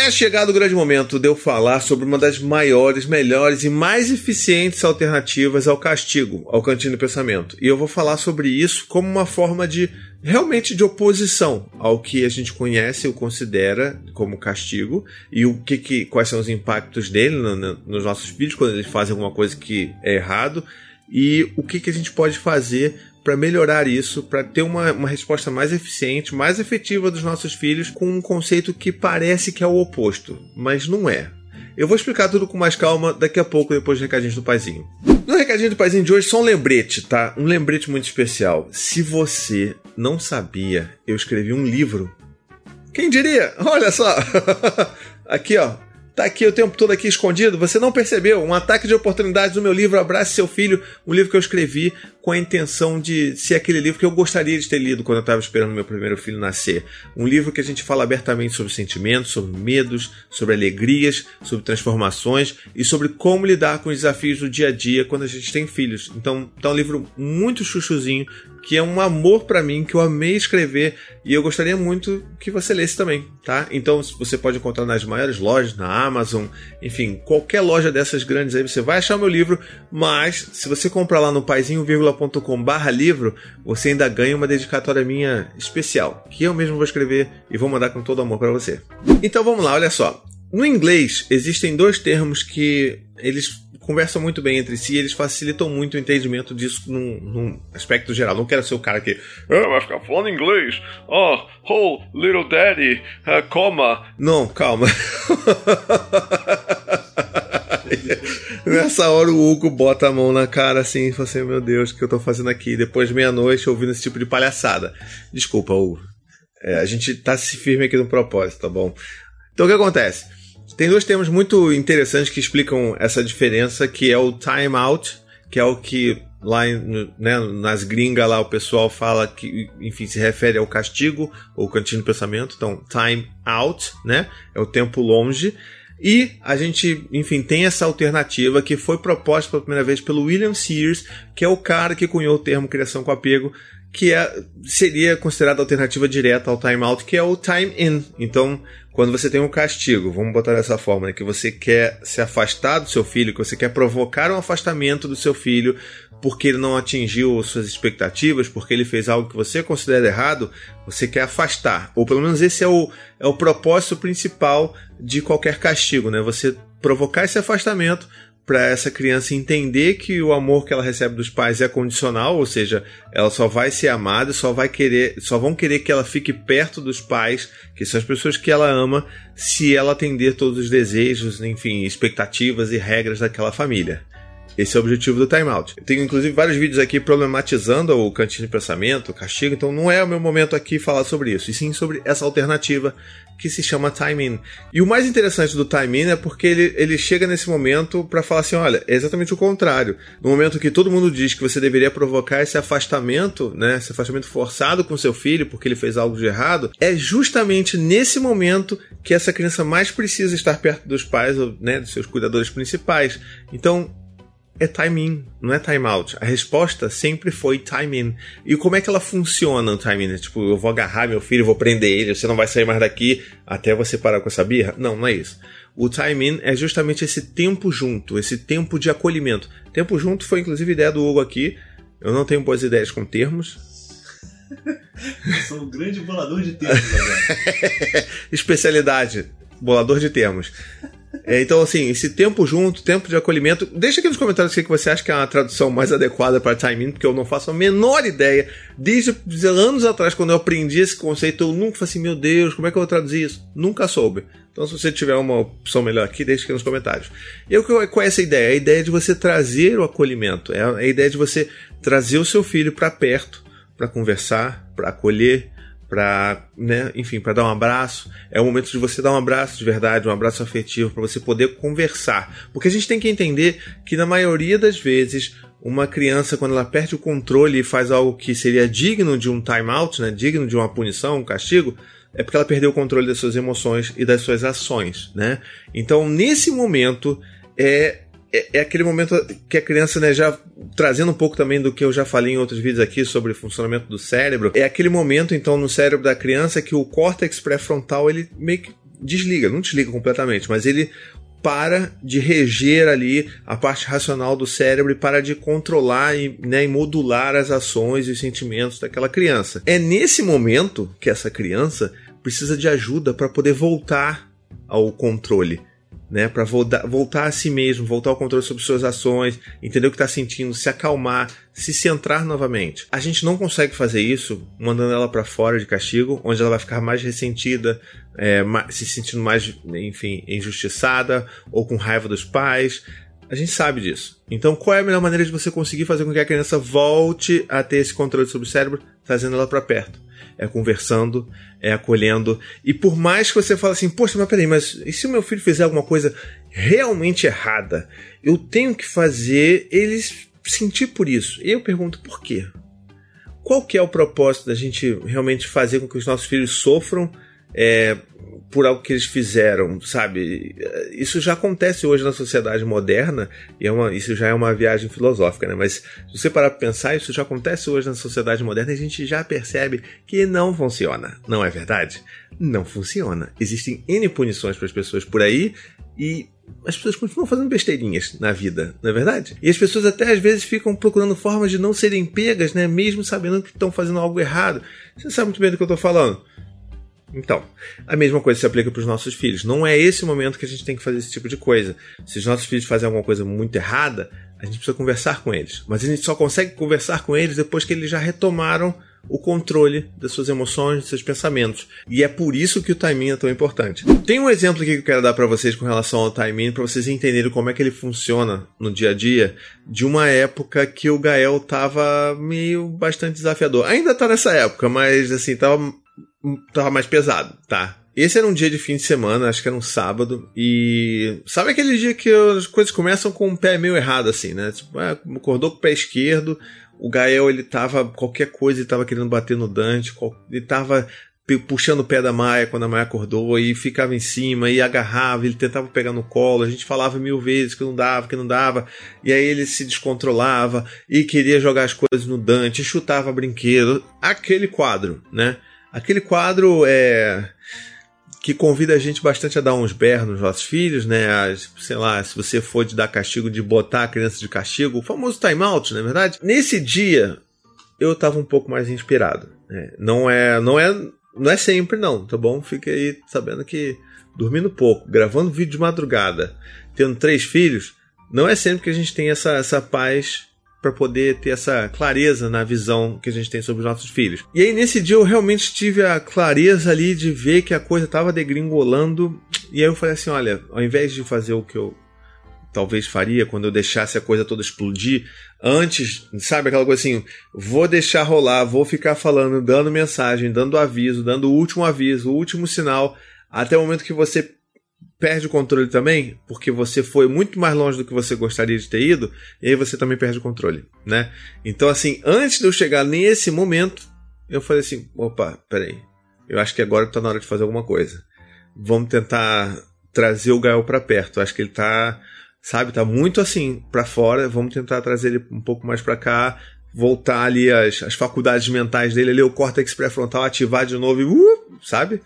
É chegado o grande momento de eu falar sobre uma das maiores, melhores e mais eficientes alternativas ao castigo, ao cantinho do pensamento. E eu vou falar sobre isso como uma forma de realmente de oposição ao que a gente conhece ou considera como castigo e o que, que quais são os impactos dele no, no, nos nossos filhos quando eles fazem alguma coisa que é errado e o que, que a gente pode fazer para melhorar isso, para ter uma, uma resposta mais eficiente, mais efetiva dos nossos filhos, com um conceito que parece que é o oposto, mas não é. Eu vou explicar tudo com mais calma daqui a pouco, depois do recadinho do paizinho. No recadinho do paizinho de hoje, só um lembrete, tá? Um lembrete muito especial. Se você não sabia, eu escrevi um livro. Quem diria? Olha só! aqui, ó. Tá aqui o tempo todo aqui escondido, você não percebeu. Um ataque de oportunidades do meu livro Abrace Seu Filho, um livro que eu escrevi com a intenção de ser aquele livro que eu gostaria de ter lido quando eu estava esperando meu primeiro filho nascer. Um livro que a gente fala abertamente sobre sentimentos, sobre medos, sobre alegrias, sobre transformações e sobre como lidar com os desafios do dia a dia quando a gente tem filhos. Então, tá um livro muito chuchuzinho, que é um amor para mim, que eu amei escrever e eu gostaria muito que você lesse também, tá? Então você pode encontrar nas maiores lojas, na Amazon, enfim, qualquer loja dessas grandes aí você vai achar o meu livro, mas se você comprar lá no paizinho.com/barra livro, você ainda ganha uma dedicatória minha especial, que eu mesmo vou escrever e vou mandar com todo amor para você. Então vamos lá, olha só. No inglês existem dois termos que eles conversam muito bem entre si, eles facilitam muito o entendimento disso num, num aspecto geral. Não quero ser o cara que ah, vai ficar falando inglês. Oh, oh, little daddy, uh, coma. Não, calma. Nessa hora o Hugo bota a mão na cara assim e fala assim: Meu Deus, o que eu tô fazendo aqui depois de meia-noite ouvindo esse tipo de palhaçada? Desculpa, Hugo. É, a gente tá se firme aqui no propósito, tá bom? Então o que acontece? Tem dois termos muito interessantes que explicam essa diferença, que é o time out, que é o que lá né, nas gringas lá o pessoal fala que, enfim, se refere ao castigo ou cantinho do pensamento. Então, time out, né? É o tempo longe. E a gente, enfim, tem essa alternativa que foi proposta pela primeira vez pelo William Sears, que é o cara que cunhou o termo criação com apego, que é, seria considerada alternativa direta ao time out, que é o time in. Então, quando você tem um castigo, vamos botar dessa forma, né, que você quer se afastar do seu filho, que você quer provocar um afastamento do seu filho porque ele não atingiu suas expectativas, porque ele fez algo que você considera errado, você quer afastar. Ou pelo menos esse é o, é o propósito principal de qualquer castigo, né? Você provocar esse afastamento para essa criança entender que o amor que ela recebe dos pais é condicional, ou seja, ela só vai ser amada, só vai querer, só vão querer que ela fique perto dos pais, que são as pessoas que ela ama, se ela atender todos os desejos, enfim, expectativas e regras daquela família. Esse é o objetivo do timeout. Eu tenho inclusive vários vídeos aqui problematizando o cantinho de pensamento, o castigo, então não é o meu momento aqui falar sobre isso, e sim sobre essa alternativa que se chama time-in. E o mais interessante do time-in é porque ele, ele chega nesse momento para falar assim: olha, é exatamente o contrário. No momento que todo mundo diz que você deveria provocar esse afastamento, né, esse afastamento forçado com seu filho porque ele fez algo de errado, é justamente nesse momento que essa criança mais precisa estar perto dos pais, né, dos seus cuidadores principais. Então, é time in, não é time out. A resposta sempre foi time in. E como é que ela funciona o time in? Tipo, eu vou agarrar meu filho, vou prender ele, você não vai sair mais daqui até você parar com essa birra? Não, não é isso. O time in é justamente esse tempo junto, esse tempo de acolhimento. Tempo junto foi inclusive ideia do Hugo aqui. Eu não tenho boas ideias com termos. Eu sou um grande bolador de termos agora. Especialidade, bolador de termos. É, então, assim, esse tempo junto, tempo de acolhimento. Deixa aqui nos comentários o que você acha que é a tradução mais adequada para timing, porque eu não faço a menor ideia. Desde anos atrás, quando eu aprendi esse conceito, eu nunca falei assim, meu Deus, como é que eu vou traduzir isso? Nunca soube. Então, se você tiver uma opção melhor aqui, deixa aqui nos comentários. E qual é essa ideia? A ideia de você trazer o acolhimento. É a ideia de você trazer o seu filho para perto, para conversar, para acolher para, né, enfim, para dar um abraço. É o momento de você dar um abraço de verdade, um abraço afetivo para você poder conversar. Porque a gente tem que entender que na maioria das vezes uma criança quando ela perde o controle e faz algo que seria digno de um timeout, né, digno de uma punição, um castigo, é porque ela perdeu o controle das suas emoções e das suas ações, né? Então, nesse momento é é, é, aquele momento que a criança, né, já trazendo um pouco também do que eu já falei em outros vídeos aqui sobre o funcionamento do cérebro, é aquele momento, então, no cérebro da criança que o córtex pré-frontal ele meio que desliga, não desliga completamente, mas ele para de reger ali a parte racional do cérebro e para de controlar e, né, e modular as ações e os sentimentos daquela criança. É nesse momento que essa criança precisa de ajuda para poder voltar ao controle né, para voltar, voltar a si mesmo, voltar ao controle sobre suas ações, entender o que está sentindo, se acalmar, se centrar novamente. A gente não consegue fazer isso mandando ela para fora de castigo, onde ela vai ficar mais ressentida, é, se sentindo mais, enfim, injustiçada ou com raiva dos pais. A gente sabe disso. Então, qual é a melhor maneira de você conseguir fazer com que a criança volte a ter esse controle sobre o cérebro, trazendo ela para perto? é conversando, é acolhendo. E por mais que você fale assim, poxa, mas peraí, mas e se o meu filho fizer alguma coisa realmente errada? Eu tenho que fazer eles sentir por isso. E eu pergunto, por quê? Qual que é o propósito da gente realmente fazer com que os nossos filhos sofram é, por algo que eles fizeram, sabe? Isso já acontece hoje na sociedade moderna, e é uma, isso já é uma viagem filosófica, né? Mas se você parar para pensar, isso já acontece hoje na sociedade moderna e a gente já percebe que não funciona, não é verdade? Não funciona. Existem N punições para as pessoas por aí e as pessoas continuam fazendo besteirinhas na vida, não é verdade? E as pessoas até às vezes ficam procurando formas de não serem pegas, né? Mesmo sabendo que estão fazendo algo errado. Você sabe muito bem do que eu estou falando. Então, a mesma coisa se aplica para os nossos filhos. Não é esse momento que a gente tem que fazer esse tipo de coisa. Se os nossos filhos fazem alguma coisa muito errada, a gente precisa conversar com eles. Mas a gente só consegue conversar com eles depois que eles já retomaram o controle das suas emoções, dos seus pensamentos. E é por isso que o timing é tão importante. Tem um exemplo aqui que eu quero dar para vocês com relação ao timing, para vocês entenderem como é que ele funciona no dia a dia, de uma época que o Gael tava meio bastante desafiador. Ainda tá nessa época, mas assim, tava tava mais pesado, tá? Esse era um dia de fim de semana, acho que era um sábado, e sabe aquele dia que as coisas começam com o um pé meio errado, assim, né? Tipo, é, acordou com o pé esquerdo, o Gael, ele tava, qualquer coisa, ele tava querendo bater no Dante, ele tava puxando o pé da Maia quando a Maia acordou e ficava em cima e agarrava, ele tentava pegar no colo, a gente falava mil vezes que não dava, que não dava, e aí ele se descontrolava e queria jogar as coisas no Dante, chutava brinquedo, aquele quadro, né? Aquele quadro é que convida a gente bastante a dar uns berros nos nossos filhos, né? Sei lá, se você for de dar castigo, de botar a criança de castigo, o famoso time out, não é verdade? Nesse dia, eu estava um pouco mais inspirado. Né? Não é, não é, não é sempre não, tá bom? Fica aí sabendo que dormindo pouco, gravando vídeo de madrugada, tendo três filhos, não é sempre que a gente tem essa, essa paz para poder ter essa clareza na visão que a gente tem sobre os nossos filhos. E aí nesse dia eu realmente tive a clareza ali de ver que a coisa estava degringolando e aí eu falei assim, olha, ao invés de fazer o que eu talvez faria quando eu deixasse a coisa toda explodir, antes, sabe aquela coisa assim, vou deixar rolar, vou ficar falando, dando mensagem, dando aviso, dando o último aviso, o último sinal, até o momento que você perde o controle também, porque você foi muito mais longe do que você gostaria de ter ido, e aí você também perde o controle, né? Então, assim, antes de eu chegar nesse momento, eu falei assim: opa, peraí, eu acho que agora está na hora de fazer alguma coisa. Vamos tentar trazer o Gael para perto. Eu acho que ele tá, sabe, tá muito assim para fora. Vamos tentar trazer ele um pouco mais para cá, voltar ali as, as faculdades mentais dele, ali, o córtex pré-frontal ativar de novo, e, uh, sabe?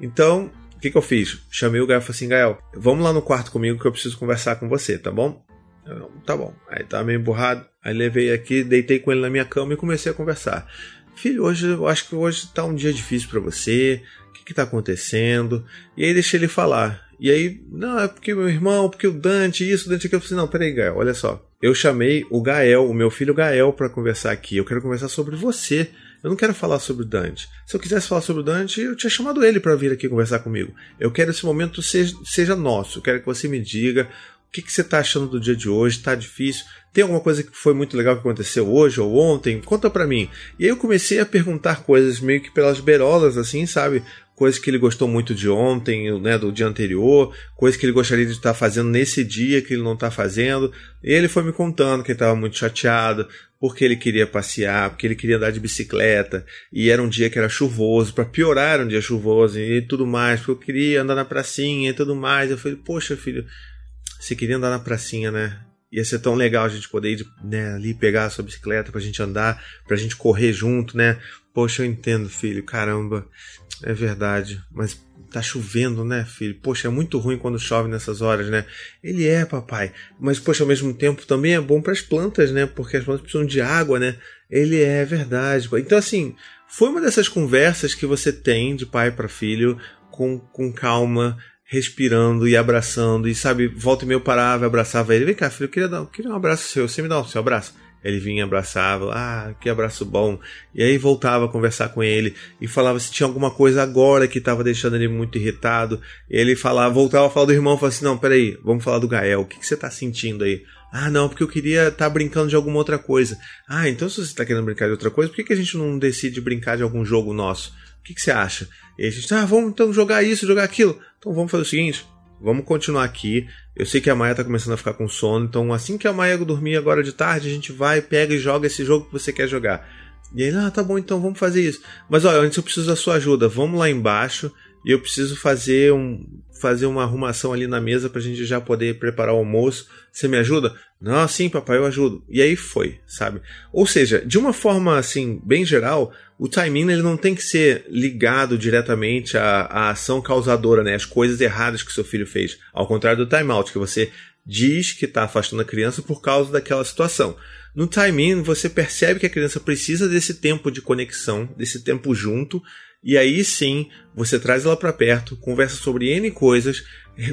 Então, que, que eu fiz? Chamei o Gael e falei assim: Gael, vamos lá no quarto comigo que eu preciso conversar com você, tá bom? Eu, tá bom. Aí tava meio emburrado. Aí levei aqui, deitei com ele na minha cama e comecei a conversar. Filho, hoje eu acho que hoje tá um dia difícil para você. O que, que tá acontecendo? E aí deixei ele falar. E aí, não, é porque meu irmão, porque o Dante, isso, Dante aquilo. Eu falei, assim, não, peraí, Gael, olha só. Eu chamei o Gael, o meu filho Gael, para conversar aqui. Eu quero conversar sobre você. Eu não quero falar sobre o Dante. Se eu quisesse falar sobre o Dante, eu tinha chamado ele para vir aqui conversar comigo. Eu quero esse momento seja, seja nosso. Eu quero que você me diga o que, que você está achando do dia de hoje. Está difícil? Tem alguma coisa que foi muito legal que aconteceu hoje ou ontem? Conta para mim. E aí eu comecei a perguntar coisas meio que pelas berolas, assim, sabe? Coisas que ele gostou muito de ontem, né, do dia anterior, coisas que ele gostaria de estar fazendo nesse dia que ele não está fazendo. E ele foi me contando que ele estava muito chateado, porque ele queria passear, porque ele queria andar de bicicleta, e era um dia que era chuvoso, para piorar era um dia chuvoso e tudo mais, porque eu queria andar na pracinha e tudo mais. Eu falei, poxa filho, você queria andar na pracinha, né? Ia ser tão legal a gente poder ir né, ali pegar a sua bicicleta pra gente andar, pra gente correr junto, né? Poxa, eu entendo, filho, caramba, é verdade, mas tá chovendo, né, filho? Poxa, é muito ruim quando chove nessas horas, né? Ele é, papai, mas poxa, ao mesmo tempo também é bom para as plantas, né? Porque as plantas precisam de água, né? Ele é verdade. Então, assim, foi uma dessas conversas que você tem de pai para filho com, com calma, respirando e abraçando, e sabe, volta e meio parava, abraçava ele. Vem cá, filho, eu queria, dar, eu queria um abraço seu, você me dá o seu abraço? Ele vinha, abraçava, ah, que abraço bom. E aí voltava a conversar com ele e falava se tinha alguma coisa agora que estava deixando ele muito irritado. E ele falava, voltava a falar do irmão, falava assim: não, peraí, vamos falar do Gael, o que, que você está sentindo aí? Ah, não, porque eu queria estar tá brincando de alguma outra coisa. Ah, então se você está querendo brincar de outra coisa, por que, que a gente não decide brincar de algum jogo nosso? Que, que você acha? E a gente, ah, vamos então jogar isso, jogar aquilo. Então vamos fazer o seguinte: vamos continuar aqui. Eu sei que a Maia tá começando a ficar com sono, então assim que a Maia dormir agora de tarde, a gente vai, pega e joga esse jogo que você quer jogar. E ele, ah, tá bom, então vamos fazer isso. Mas olha, antes eu preciso da sua ajuda. Vamos lá embaixo e eu preciso fazer um fazer uma arrumação ali na mesa pra gente já poder preparar o almoço. Você me ajuda? Não, sim, papai, eu ajudo. E aí foi, sabe? Ou seja, de uma forma assim, bem geral, o timing ele não tem que ser ligado diretamente à, à ação causadora, né? As coisas erradas que seu filho fez. Ao contrário do timeout, que você diz que está afastando a criança por causa daquela situação. No timing, você percebe que a criança precisa desse tempo de conexão, desse tempo junto, e aí sim você traz ela para perto, conversa sobre N coisas,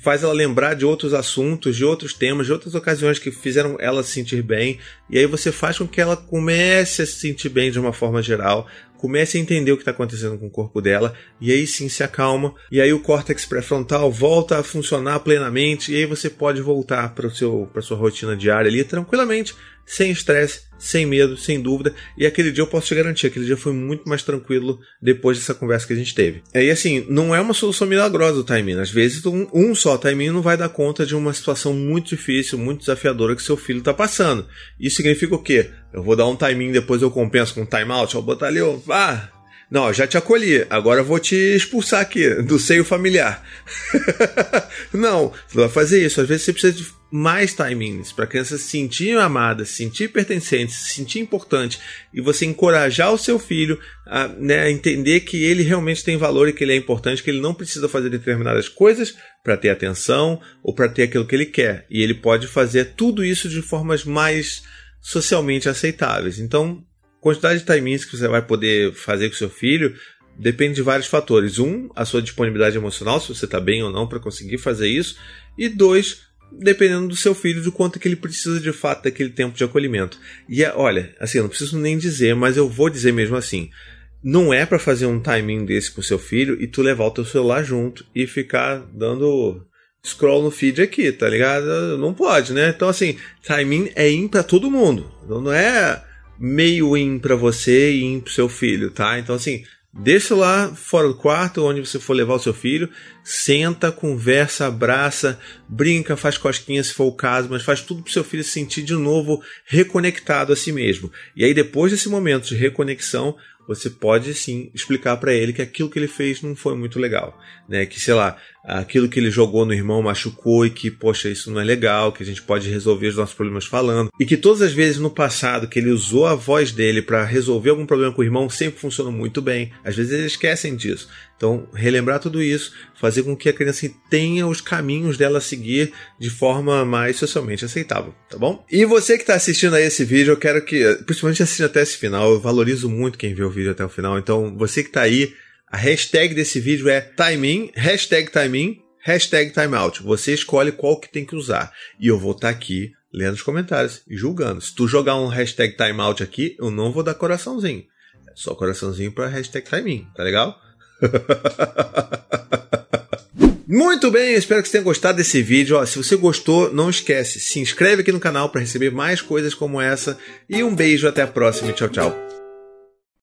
faz ela lembrar de outros assuntos, de outros temas, de outras ocasiões que fizeram ela se sentir bem, e aí você faz com que ela comece a se sentir bem de uma forma geral, comece a entender o que está acontecendo com o corpo dela, e aí sim se acalma, e aí o córtex pré-frontal volta a funcionar plenamente, e aí você pode voltar para sua rotina diária ali tranquilamente, sem estresse, sem medo, sem dúvida. E aquele dia eu posso te garantir, aquele dia foi muito mais tranquilo depois dessa conversa que a gente teve. E assim, não é uma solução milagrosa o timing. Às vezes um, um só timing não vai dar conta de uma situação muito difícil, muito desafiadora que seu filho está passando. Isso significa o quê? Eu vou dar um timing, depois eu compenso com um timeout, eu vou botar ali, ó, ah, não, já te acolhi. Agora eu vou te expulsar aqui do seio familiar. não, você vai fazer isso. Às vezes você precisa de mais timings para a criança se sentir amada, se sentir pertencente, se sentir importante e você encorajar o seu filho a, né, a entender que ele realmente tem valor e que ele é importante, que ele não precisa fazer determinadas coisas para ter atenção ou para ter aquilo que ele quer. E ele pode fazer tudo isso de formas mais socialmente aceitáveis. Então, quantidade de timings que você vai poder fazer com seu filho depende de vários fatores. Um, a sua disponibilidade emocional, se você está bem ou não para conseguir fazer isso. E dois, dependendo do seu filho, de quanto que ele precisa de fato daquele tempo de acolhimento. E é, olha, assim, eu não preciso nem dizer, mas eu vou dizer mesmo assim. Não é para fazer um timing desse pro seu filho e tu levar o teu celular junto e ficar dando scroll no feed aqui, tá ligado? Não pode, né? Então assim, timing é in para todo mundo. Não é meio in para você e in pro seu filho, tá? Então assim, deixa lá fora do quarto, onde você for levar o seu filho, senta, conversa, abraça, brinca, faz cosquinhas se for o caso, mas faz tudo pro seu filho se sentir de novo reconectado a si mesmo. E aí depois desse momento de reconexão, você pode sim explicar para ele que aquilo que ele fez não foi muito legal, né? Que sei lá, aquilo que ele jogou no irmão machucou e que, poxa, isso não é legal, que a gente pode resolver os nossos problemas falando. E que todas as vezes no passado que ele usou a voz dele para resolver algum problema com o irmão sempre funcionou muito bem. Às vezes eles esquecem disso. Então, relembrar tudo isso, fazer com que a criança tenha os caminhos dela a seguir de forma mais socialmente aceitável, tá bom? E você que está assistindo a esse vídeo, eu quero que, principalmente assista até esse final, eu valorizo muito quem o vídeo até o final. Então, você que está aí, a hashtag desse vídeo é timing, hashtag timing, hashtag timeout. Você escolhe qual que tem que usar. E eu vou estar tá aqui lendo os comentários e julgando. Se tu jogar um hashtag timeout aqui, eu não vou dar coraçãozinho. É só coraçãozinho para hashtag timing, tá legal? Muito bem, espero que você tenha gostado desse vídeo. Ó, se você gostou, não esquece, se inscreve aqui no canal para receber mais coisas como essa. E um beijo, até a próxima. Tchau, tchau.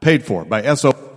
Paid for by SO.